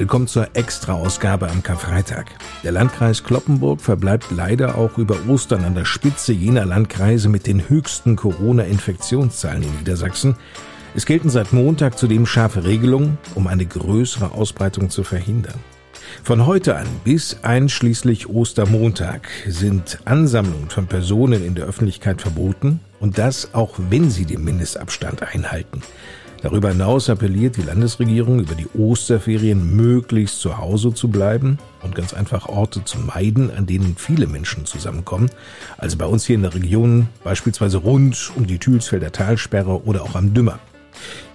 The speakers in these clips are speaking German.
Willkommen zur Extra-Ausgabe am Karfreitag. Der Landkreis Kloppenburg verbleibt leider auch über Ostern an der Spitze jener Landkreise mit den höchsten Corona-Infektionszahlen in Niedersachsen. Es gelten seit Montag zudem scharfe Regelungen, um eine größere Ausbreitung zu verhindern. Von heute an bis einschließlich Ostermontag sind Ansammlungen von Personen in der Öffentlichkeit verboten und das auch wenn sie den Mindestabstand einhalten. Darüber hinaus appelliert die Landesregierung, über die Osterferien möglichst zu Hause zu bleiben und ganz einfach Orte zu meiden, an denen viele Menschen zusammenkommen. Also bei uns hier in der Region beispielsweise rund um die Thülsfelder Talsperre oder auch am Dümmer.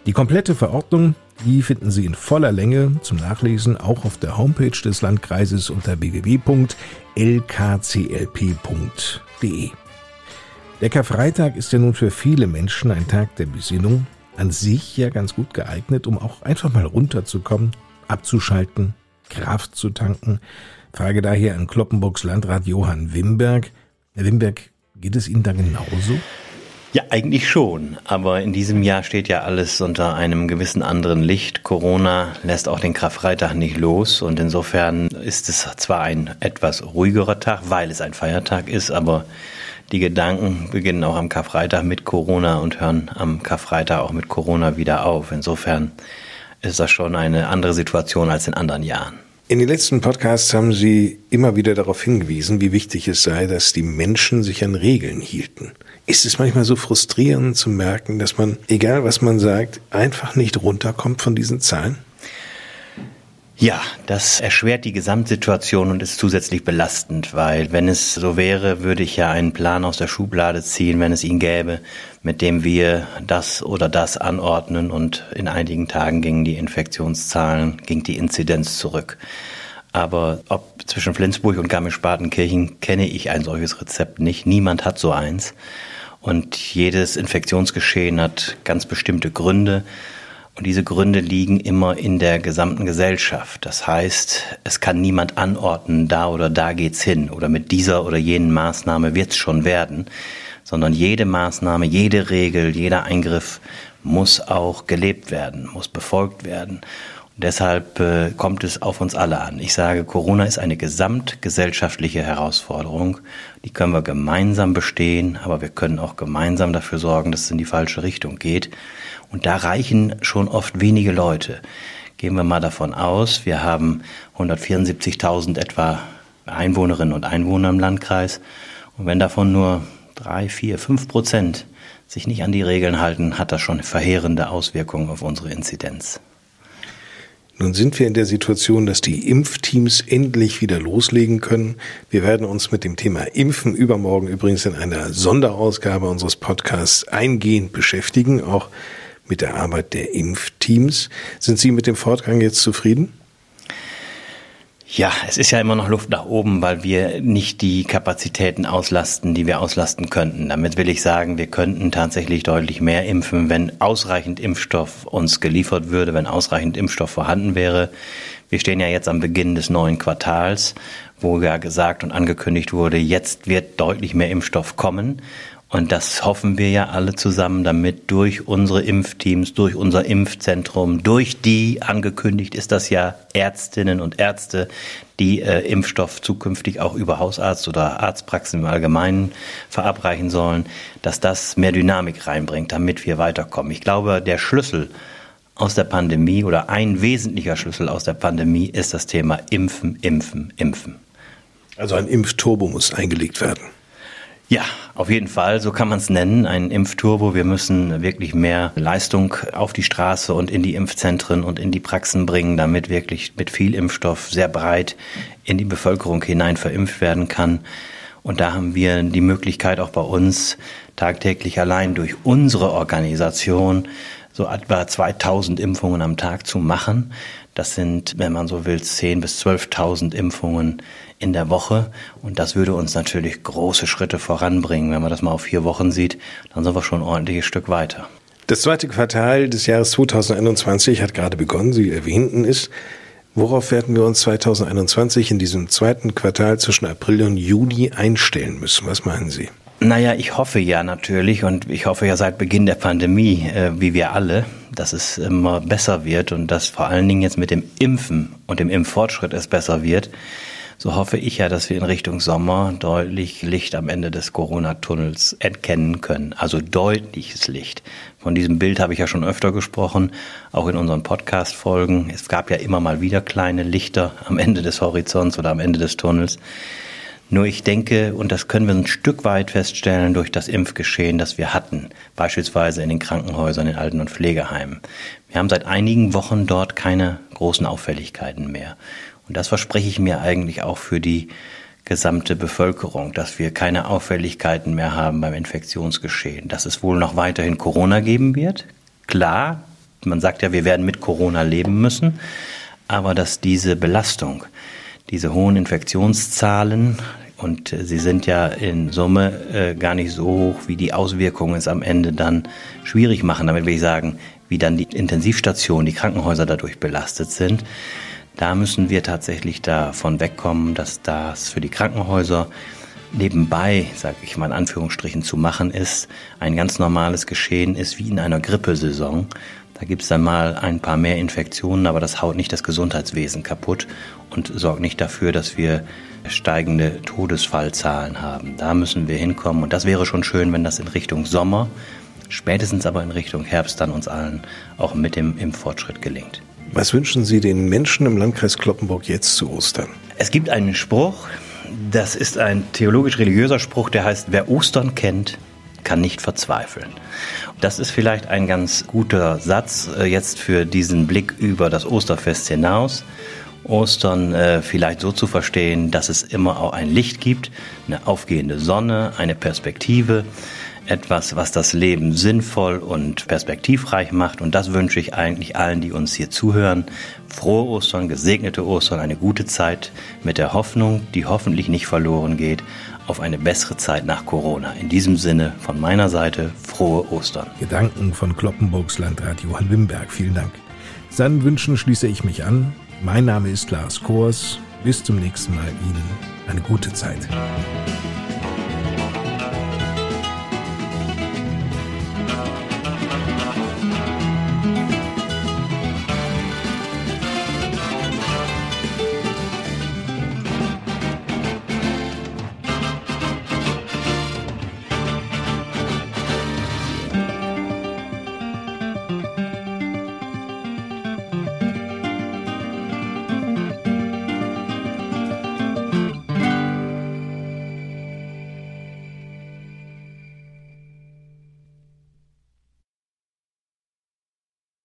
Die komplette Verordnung, die finden Sie in voller Länge zum Nachlesen auch auf der Homepage des Landkreises unter www.lkclp.de. Der Karfreitag ist ja nun für viele Menschen ein Tag der Besinnung, an sich ja ganz gut geeignet, um auch einfach mal runterzukommen, abzuschalten, Kraft zu tanken. Frage daher an Kloppenburgs Landrat Johann Wimberg. Herr Wimberg, geht es Ihnen da genauso? Ja, eigentlich schon. Aber in diesem Jahr steht ja alles unter einem gewissen anderen Licht. Corona lässt auch den Karfreitag nicht los. Und insofern ist es zwar ein etwas ruhigerer Tag, weil es ein Feiertag ist, aber die Gedanken beginnen auch am Karfreitag mit Corona und hören am Karfreitag auch mit Corona wieder auf. Insofern ist das schon eine andere Situation als in anderen Jahren. In den letzten Podcasts haben Sie immer wieder darauf hingewiesen, wie wichtig es sei, dass die Menschen sich an Regeln hielten. Ist es manchmal so frustrierend zu merken, dass man, egal was man sagt, einfach nicht runterkommt von diesen Zahlen? Ja, das erschwert die Gesamtsituation und ist zusätzlich belastend, weil wenn es so wäre, würde ich ja einen Plan aus der Schublade ziehen, wenn es ihn gäbe, mit dem wir das oder das anordnen und in einigen Tagen gingen die Infektionszahlen, ging die Inzidenz zurück. Aber ob zwischen Flensburg und Garmisch-Partenkirchen kenne ich ein solches Rezept nicht. Niemand hat so eins. Und jedes Infektionsgeschehen hat ganz bestimmte Gründe. Und diese Gründe liegen immer in der gesamten Gesellschaft. Das heißt, es kann niemand anordnen, da oder da geht's hin oder mit dieser oder jenen Maßnahme wird's schon werden, sondern jede Maßnahme, jede Regel, jeder Eingriff muss auch gelebt werden, muss befolgt werden. Deshalb äh, kommt es auf uns alle an. Ich sage, Corona ist eine gesamtgesellschaftliche Herausforderung. Die können wir gemeinsam bestehen, aber wir können auch gemeinsam dafür sorgen, dass es in die falsche Richtung geht. Und da reichen schon oft wenige Leute. Gehen wir mal davon aus, wir haben 174.000 etwa Einwohnerinnen und Einwohner im Landkreis. Und wenn davon nur drei, vier, fünf Prozent sich nicht an die Regeln halten, hat das schon verheerende Auswirkungen auf unsere Inzidenz. Nun sind wir in der Situation, dass die Impfteams endlich wieder loslegen können. Wir werden uns mit dem Thema Impfen übermorgen übrigens in einer Sonderausgabe unseres Podcasts eingehend beschäftigen, auch mit der Arbeit der Impfteams. Sind Sie mit dem Fortgang jetzt zufrieden? Ja, es ist ja immer noch Luft nach oben, weil wir nicht die Kapazitäten auslasten, die wir auslasten könnten. Damit will ich sagen, wir könnten tatsächlich deutlich mehr impfen, wenn ausreichend Impfstoff uns geliefert würde, wenn ausreichend Impfstoff vorhanden wäre. Wir stehen ja jetzt am Beginn des neuen Quartals, wo ja gesagt und angekündigt wurde, jetzt wird deutlich mehr Impfstoff kommen. Und das hoffen wir ja alle zusammen, damit durch unsere Impfteams, durch unser Impfzentrum, durch die, angekündigt ist das ja, Ärztinnen und Ärzte, die äh, Impfstoff zukünftig auch über Hausarzt oder Arztpraxen im Allgemeinen verabreichen sollen, dass das mehr Dynamik reinbringt, damit wir weiterkommen. Ich glaube, der Schlüssel aus der Pandemie oder ein wesentlicher Schlüssel aus der Pandemie ist das Thema Impfen, Impfen, Impfen. Also ein Impfturbo muss eingelegt werden. Ja, auf jeden Fall, so kann man es nennen, ein Impfturbo. Wir müssen wirklich mehr Leistung auf die Straße und in die Impfzentren und in die Praxen bringen, damit wirklich mit viel Impfstoff sehr breit in die Bevölkerung hinein verimpft werden kann. Und da haben wir die Möglichkeit auch bei uns tagtäglich allein durch unsere Organisation so etwa 2000 Impfungen am Tag zu machen. Das sind, wenn man so will, 10.000 bis 12.000 Impfungen in der Woche. Und das würde uns natürlich große Schritte voranbringen. Wenn man das mal auf vier Wochen sieht, dann sind wir schon ein ordentliches Stück weiter. Das zweite Quartal des Jahres 2021 hat gerade begonnen, Sie erwähnten es. Worauf werden wir uns 2021 in diesem zweiten Quartal zwischen April und Juni einstellen müssen? Was meinen Sie? Naja, ich hoffe ja natürlich und ich hoffe ja seit Beginn der Pandemie, äh, wie wir alle, dass es immer besser wird und dass vor allen Dingen jetzt mit dem Impfen und dem Impffortschritt es besser wird. So hoffe ich ja, dass wir in Richtung Sommer deutlich Licht am Ende des Corona-Tunnels erkennen können. Also deutliches Licht. Von diesem Bild habe ich ja schon öfter gesprochen, auch in unseren Podcast-Folgen. Es gab ja immer mal wieder kleine Lichter am Ende des Horizonts oder am Ende des Tunnels. Nur ich denke, und das können wir ein Stück weit feststellen durch das Impfgeschehen, das wir hatten, beispielsweise in den Krankenhäusern, in Alten- und Pflegeheimen. Wir haben seit einigen Wochen dort keine großen Auffälligkeiten mehr. Und das verspreche ich mir eigentlich auch für die gesamte Bevölkerung, dass wir keine Auffälligkeiten mehr haben beim Infektionsgeschehen. Dass es wohl noch weiterhin Corona geben wird. Klar, man sagt ja, wir werden mit Corona leben müssen. Aber dass diese Belastung, diese hohen Infektionszahlen, und äh, sie sind ja in Summe äh, gar nicht so hoch, wie die Auswirkungen es am Ende dann schwierig machen. Damit will ich sagen, wie dann die Intensivstationen, die Krankenhäuser dadurch belastet sind. Da müssen wir tatsächlich davon wegkommen, dass das für die Krankenhäuser nebenbei, sage ich mal in Anführungsstrichen, zu machen ist, ein ganz normales Geschehen ist wie in einer Grippesaison. Da gibt's dann mal ein paar mehr Infektionen, aber das haut nicht das Gesundheitswesen kaputt und sorgt nicht dafür, dass wir steigende Todesfallzahlen haben. Da müssen wir hinkommen und das wäre schon schön, wenn das in Richtung Sommer, spätestens aber in Richtung Herbst dann uns allen auch mit dem Impffortschritt gelingt. Was wünschen Sie den Menschen im Landkreis Kloppenburg jetzt zu Ostern? Es gibt einen Spruch, das ist ein theologisch-religiöser Spruch, der heißt, wer Ostern kennt, kann nicht verzweifeln. Das ist vielleicht ein ganz guter Satz äh, jetzt für diesen Blick über das Osterfest hinaus. Ostern äh, vielleicht so zu verstehen, dass es immer auch ein Licht gibt, eine aufgehende Sonne, eine Perspektive, etwas, was das Leben sinnvoll und perspektivreich macht. Und das wünsche ich eigentlich allen, die uns hier zuhören. Frohe Ostern, gesegnete Ostern, eine gute Zeit mit der Hoffnung, die hoffentlich nicht verloren geht, auf eine bessere Zeit nach Corona. In diesem Sinne von meiner Seite frohe Ostern. Gedanken von Kloppenburgs Landrat Johann Wimberg. Vielen Dank. Seinen Wünschen schließe ich mich an. Mein Name ist Lars Kors. Bis zum nächsten Mal Ihnen eine gute Zeit.